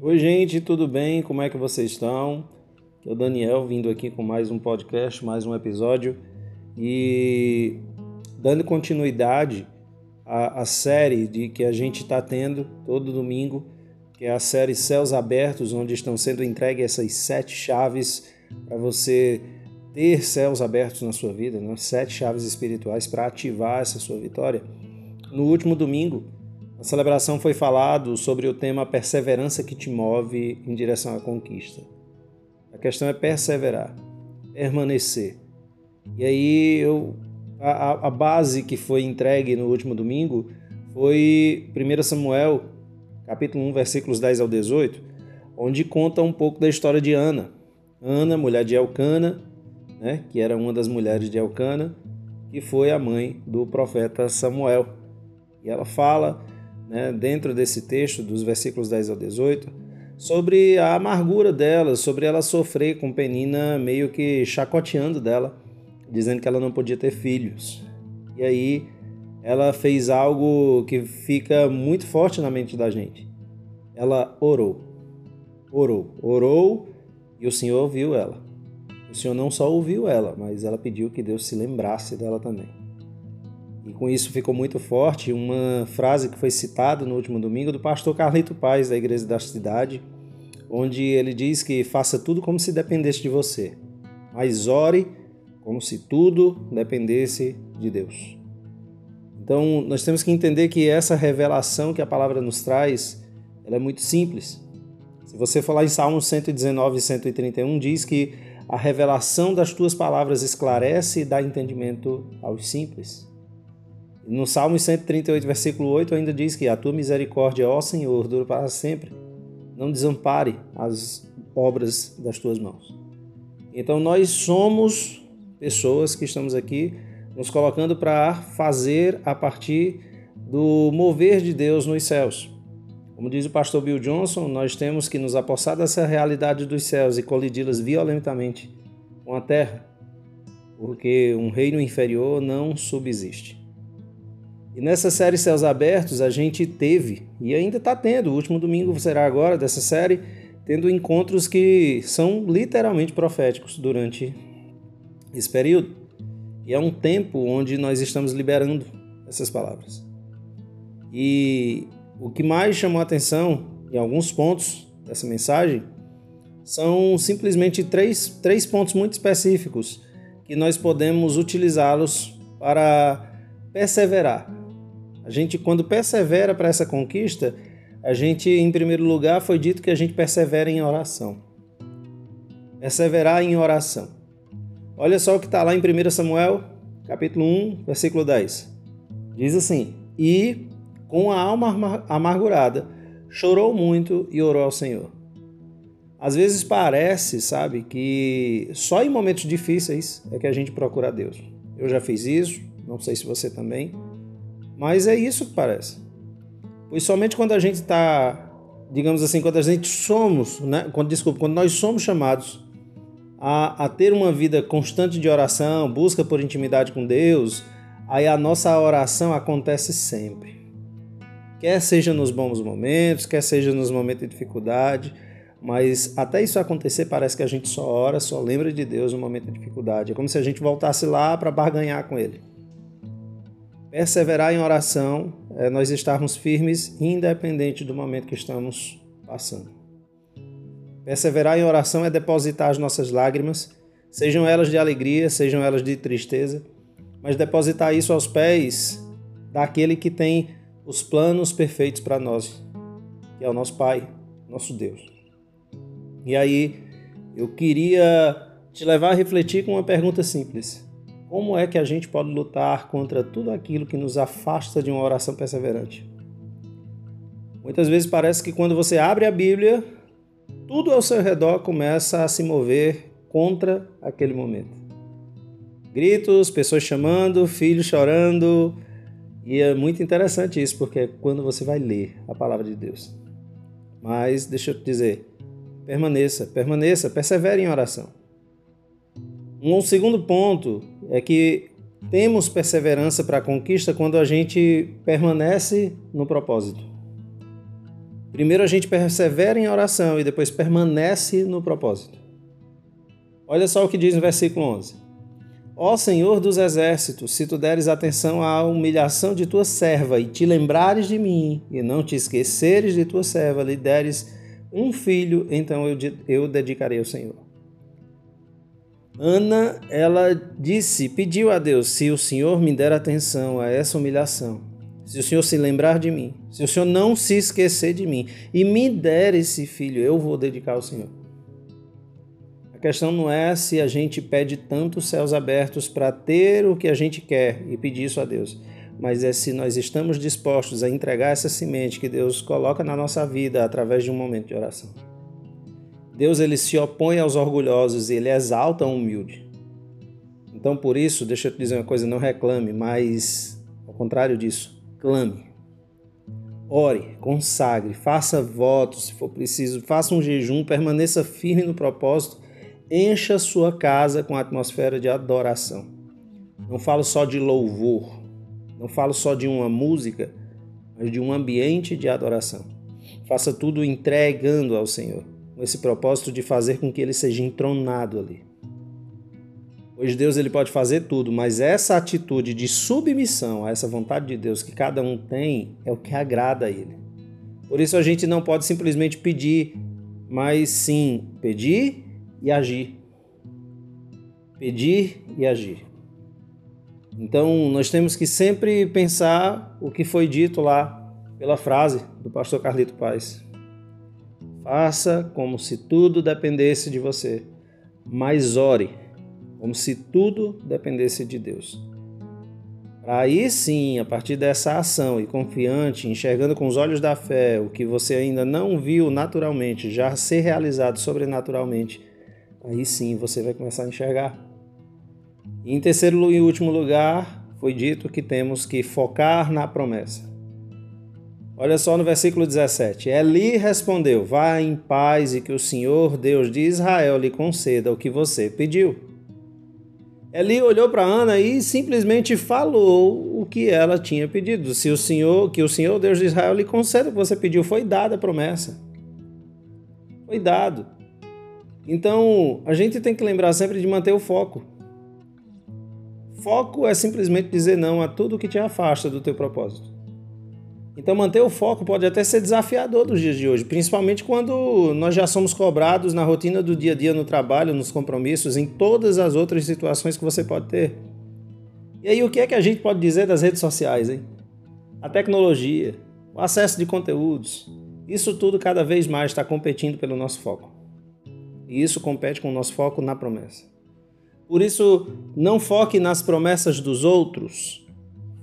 Oi, gente, tudo bem? Como é que vocês estão? Eu, o Daniel, vindo aqui com mais um podcast, mais um episódio e dando continuidade à, à série de que a gente está tendo todo domingo, que é a série Céus Abertos, onde estão sendo entregues essas sete chaves para você ter céus abertos na sua vida, né? sete chaves espirituais para ativar essa sua vitória. No último domingo, a celebração foi falado sobre o tema perseverança que te move em direção à conquista. A questão é perseverar, permanecer. E aí eu a, a base que foi entregue no último domingo foi 1 Samuel, capítulo 1, versículos 10 ao 18, onde conta um pouco da história de Ana. Ana, mulher de Elcana, né, que era uma das mulheres de Elcana, que foi a mãe do profeta Samuel. E ela fala, né, dentro desse texto, dos versículos 10 ao 18, sobre a amargura dela, sobre ela sofrer com Penina meio que chacoteando dela, dizendo que ela não podia ter filhos. E aí ela fez algo que fica muito forte na mente da gente. Ela orou. Orou. Orou e o Senhor ouviu ela. O Senhor não só ouviu ela, mas ela pediu que Deus se lembrasse dela também. E com isso ficou muito forte uma frase que foi citada no último domingo do pastor Carlito Paz, da Igreja da Cidade, onde ele diz que faça tudo como se dependesse de você, mas ore como se tudo dependesse de Deus. Então, nós temos que entender que essa revelação que a palavra nos traz, ela é muito simples. Se você falar em Salmos 119 e 131, diz que a revelação das tuas palavras esclarece e dá entendimento aos simples. No Salmo 138, versículo 8, ainda diz que a tua misericórdia, ó Senhor, dura para sempre. Não desampare as obras das tuas mãos. Então nós somos pessoas que estamos aqui nos colocando para fazer a partir do mover de Deus nos céus. Como diz o pastor Bill Johnson, nós temos que nos apossar dessa realidade dos céus e colidi-las violentamente com a terra, porque um reino inferior não subsiste. E nessa série Céus Abertos a gente teve, e ainda está tendo, o último domingo será agora dessa série, tendo encontros que são literalmente proféticos durante esse período. E é um tempo onde nós estamos liberando essas palavras. E o que mais chamou a atenção em alguns pontos dessa mensagem são simplesmente três, três pontos muito específicos que nós podemos utilizá-los para perseverar. A gente, quando persevera para essa conquista, a gente, em primeiro lugar, foi dito que a gente persevera em oração. Perseverar em oração. Olha só o que está lá em 1 Samuel, capítulo 1, versículo 10. Diz assim: E com a alma amargurada, chorou muito e orou ao Senhor. Às vezes parece, sabe, que só em momentos difíceis é que a gente procura Deus. Eu já fiz isso, não sei se você também, mas é isso que parece. Pois somente quando a gente está, digamos assim, quando a gente somos, né, quando, desculpa, quando nós somos chamados a, a ter uma vida constante de oração, busca por intimidade com Deus, aí a nossa oração acontece sempre quer seja nos bons momentos, quer seja nos momentos de dificuldade, mas até isso acontecer parece que a gente só ora, só lembra de Deus no momento de dificuldade. É como se a gente voltasse lá para barganhar com Ele. Perseverar em oração é nós estarmos firmes, independente do momento que estamos passando. Perseverar em oração é depositar as nossas lágrimas, sejam elas de alegria, sejam elas de tristeza, mas depositar isso aos pés daquele que tem os planos perfeitos para nós, que é o nosso Pai, nosso Deus. E aí, eu queria te levar a refletir com uma pergunta simples: Como é que a gente pode lutar contra tudo aquilo que nos afasta de uma oração perseverante? Muitas vezes parece que quando você abre a Bíblia, tudo ao seu redor começa a se mover contra aquele momento. Gritos, pessoas chamando, filhos chorando, e é muito interessante isso, porque é quando você vai ler a palavra de Deus. Mas deixa eu te dizer, permaneça, permaneça, persevere em oração. Um segundo ponto é que temos perseverança para a conquista quando a gente permanece no propósito. Primeiro a gente persevera em oração e depois permanece no propósito. Olha só o que diz no versículo 11. Ó Senhor dos exércitos, se tu deres atenção à humilhação de tua serva e te lembrares de mim, e não te esqueceres de tua serva, lhe deres um filho, então eu, eu dedicarei ao Senhor. Ana, ela disse, pediu a Deus: se o Senhor me der atenção a essa humilhação, se o Senhor se lembrar de mim, se o Senhor não se esquecer de mim e me der esse filho, eu vou dedicar ao Senhor questão não é se a gente pede tanto céus abertos para ter o que a gente quer e pedir isso a Deus, mas é se nós estamos dispostos a entregar essa semente que Deus coloca na nossa vida através de um momento de oração. Deus ele se opõe aos orgulhosos e ele exalta o humilde. Então, por isso, deixa eu te dizer uma coisa: não reclame, mas ao contrário disso, clame. Ore, consagre, faça votos se for preciso, faça um jejum, permaneça firme no propósito encha sua casa com a atmosfera de adoração. Não falo só de louvor, não falo só de uma música, mas de um ambiente de adoração. Faça tudo entregando ao Senhor, com esse propósito de fazer com que ele seja entronado ali. Pois Deus ele pode fazer tudo, mas essa atitude de submissão a essa vontade de Deus que cada um tem é o que agrada a ele. Por isso a gente não pode simplesmente pedir, mas sim pedir e agir. Pedir e agir. Então, nós temos que sempre pensar o que foi dito lá pela frase do pastor Carlito Paz. Faça como se tudo dependesse de você, mas ore como se tudo dependesse de Deus. Aí sim, a partir dessa ação e confiante, enxergando com os olhos da fé o que você ainda não viu naturalmente já ser realizado sobrenaturalmente, aí sim você vai começar a enxergar. E em terceiro e último lugar, foi dito que temos que focar na promessa. Olha só no versículo 17. Eli respondeu: Vá em paz e que o Senhor, Deus de Israel, lhe conceda o que você pediu. Eli olhou para Ana e simplesmente falou o que ela tinha pedido. Se o Senhor, que o Senhor, Deus de Israel, lhe conceda o que você pediu, foi dada a promessa. Foi dado. Então, a gente tem que lembrar sempre de manter o foco. Foco é simplesmente dizer não a tudo que te afasta do teu propósito. Então, manter o foco pode até ser desafiador dos dias de hoje, principalmente quando nós já somos cobrados na rotina do dia a dia, no trabalho, nos compromissos, em todas as outras situações que você pode ter. E aí, o que é que a gente pode dizer das redes sociais, hein? A tecnologia, o acesso de conteúdos, isso tudo cada vez mais está competindo pelo nosso foco. E isso compete com o nosso foco na promessa. Por isso, não foque nas promessas dos outros.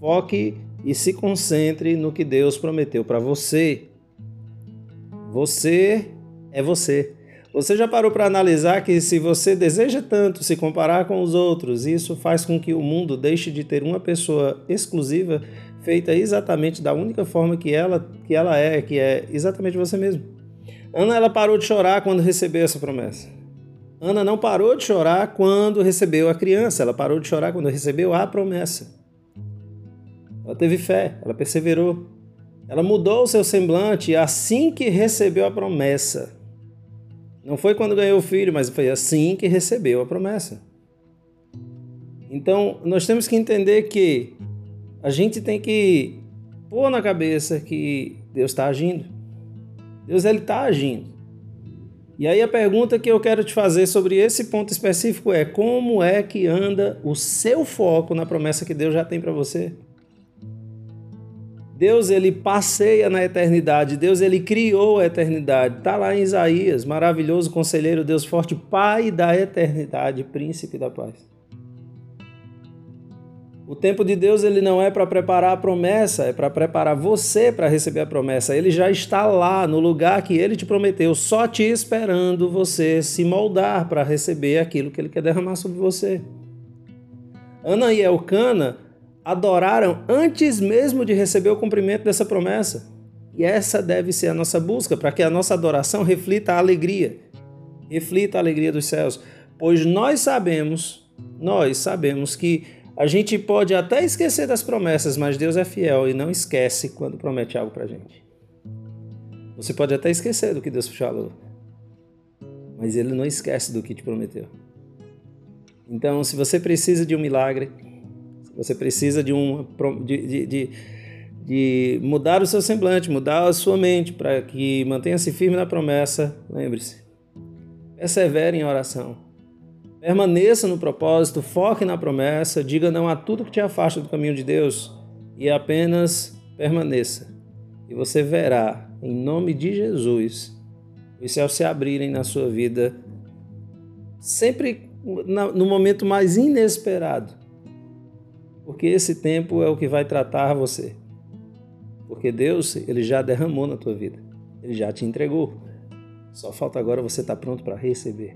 Foque e se concentre no que Deus prometeu para você. Você é você. Você já parou para analisar que se você deseja tanto se comparar com os outros, isso faz com que o mundo deixe de ter uma pessoa exclusiva feita exatamente da única forma que ela, que ela é, que é exatamente você mesmo. Ana ela parou de chorar quando recebeu essa promessa. Ana não parou de chorar quando recebeu a criança, ela parou de chorar quando recebeu a promessa. Ela teve fé, ela perseverou. Ela mudou o seu semblante assim que recebeu a promessa. Não foi quando ganhou o filho, mas foi assim que recebeu a promessa. Então, nós temos que entender que a gente tem que pôr na cabeça que Deus está agindo. Deus ele está agindo. E aí a pergunta que eu quero te fazer sobre esse ponto específico é: como é que anda o seu foco na promessa que Deus já tem para você? Deus ele passeia na eternidade, Deus ele criou a eternidade. Está lá em Isaías, maravilhoso conselheiro, Deus forte, Pai da eternidade, príncipe da paz. O tempo de Deus ele não é para preparar a promessa, é para preparar você para receber a promessa. Ele já está lá no lugar que ele te prometeu, só te esperando você se moldar para receber aquilo que ele quer derramar sobre você. Ana e Elcana adoraram antes mesmo de receber o cumprimento dessa promessa. E essa deve ser a nossa busca, para que a nossa adoração reflita a alegria, reflita a alegria dos céus. Pois nós sabemos, nós sabemos que a gente pode até esquecer das promessas, mas Deus é fiel e não esquece quando promete algo para gente. Você pode até esquecer do que Deus falou, mas Ele não esquece do que te prometeu. Então, se você precisa de um milagre, você precisa de, um, de, de, de, mudar o seu semblante, mudar a sua mente para que mantenha-se firme na promessa, lembre-se, persevere em oração. Permaneça no propósito, foque na promessa, diga não a tudo que te afasta do caminho de Deus e apenas permaneça. E você verá, em nome de Jesus, os céus se abrirem na sua vida, sempre no momento mais inesperado. Porque esse tempo é o que vai tratar você. Porque Deus, ele já derramou na tua vida. Ele já te entregou. Só falta agora você estar pronto para receber.